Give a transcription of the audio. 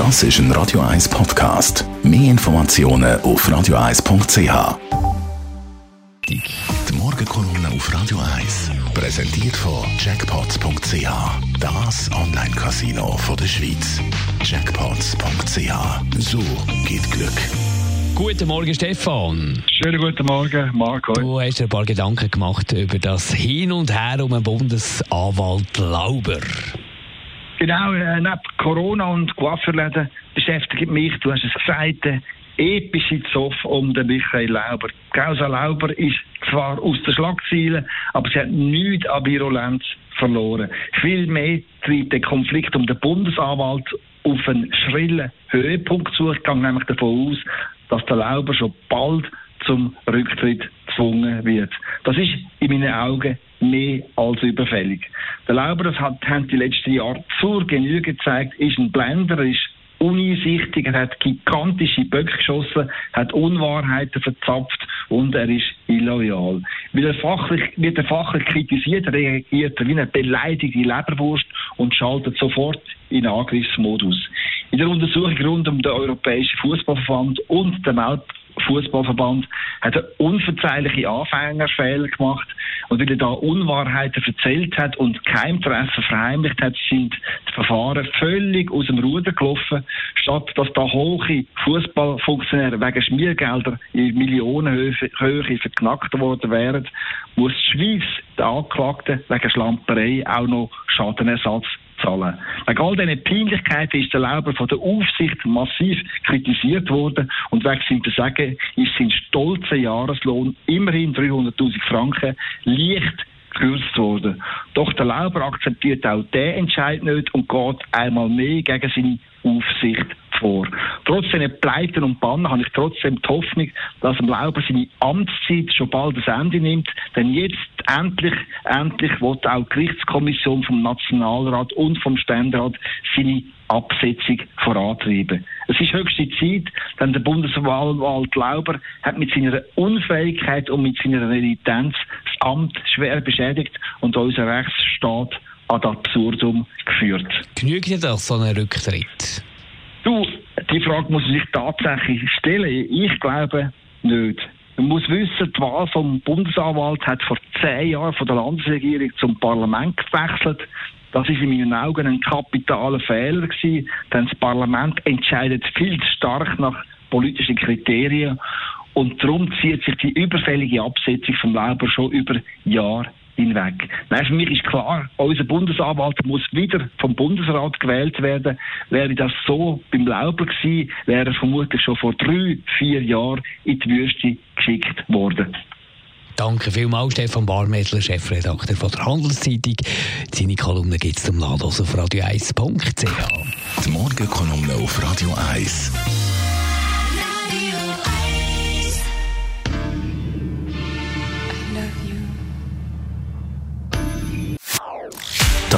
Das ist ein Radio 1 Podcast. Mehr Informationen auf radio1.ch. Die Morgenkolumne auf Radio 1 präsentiert von Jackpots.ch. Das Online-Casino der Schweiz. Jackpots.ch. So geht Glück. Guten Morgen, Stefan. Schönen guten Morgen, Marco. Du hast dir ein paar Gedanken gemacht über das Hin und Her um den Bundesanwalt Lauber. Genau, äh, neben Corona und Coiffeurläden beschäftigt mich, du hast es gesagt, der epische Zoff um den Michael Lauber. Causa Lauber ist zwar aus den Schlagzeilen, aber sie hat nichts an Virulenz verloren. Vielmehr treibt der Konflikt um den Bundesanwalt auf einen schrillen Höhepunkt zu. Ich gehe nämlich davon aus, dass der Lauber schon bald zum Rücktritt gezwungen wird. Das ist in meinen Augen mehr als überfällig. Der Lauber, das hat, haben die letzten Jahre zur Genüge gezeigt, ist ein Blender, ist uneinsichtig, er hat gigantische Böcke geschossen, hat Unwahrheiten verzapft und er ist illoyal. Weil er fachlich, wird er fachlich kritisiert, reagiert er wie eine beleidigte Leberwurst und schaltet sofort in Angriffsmodus. In der Untersuchung rund um den Europäischen Fußballverband und den Fußballverband hat er unverzeihliche Anfängerfehler gemacht und weil er da Unwahrheiten erzählt hat und Keimtreffen verheimlicht hat, sind die Verfahren völlig aus dem Ruder gelaufen. Statt dass da hohe Fußballfunktionäre wegen Schmiergelder in Millionenhöhe verknackt worden wären, muss die Schweiz den Anklagten wegen Schlamperei auch noch Schadenersatz zahlen. Wegen all diesen Peinlichkeiten ist der Lauber von der Aufsicht massiv kritisiert worden und wegen seinem Versagen ist sein stolzer Jahreslohn immerhin 300.000 Franken leicht gekürzt worden. Doch der Lauber akzeptiert auch den Entscheid nicht und geht einmal mehr gegen seine Aufsicht vor. Trotz seiner Pleiten und Bannen habe ich trotzdem die Hoffnung, dass Lauber seine Amtszeit schon bald ein Ende nimmt, denn jetzt endlich, endlich wird auch die Gerichtskommission vom Nationalrat und vom Ständerat seine Absetzung vorantreiben. Es ist höchste Zeit, denn der Bundeswahlwald Lauber hat mit seiner Unfähigkeit und mit seiner Renitenz das Amt schwer beschädigt und unseren Rechtsstaat ad absurdum geführt. Genügt dir das, so ein Rücktritt? Du, die Frage muss man sich tatsächlich stellen. Ich glaube nicht. Man muss wissen, die Wahl vom Bundesanwalt hat vor zehn Jahren von der Landesregierung zum Parlament gewechselt. Das ist in meinen Augen ein kapitaler Fehler gewesen, denn das Parlament entscheidet viel zu stark nach politischen Kriterien und darum zieht sich die überfällige Absetzung vom Lauber schon über Jahre hinweg. Nein, für mich ist klar, unser Bundesanwalt muss wieder vom Bundesrat gewählt werden. Wäre das so beim Lauber gewesen, wäre er vermutlich schon vor drei, vier Jahren in die Wüste geschickt worden. Danke vielmals, Stefan Barmettler, Chefredakteur von der Handelszeitung. Seine Kolumne gibt es zum Laden auf radio1.ch. Die Morgenkolumne auf Radio 1.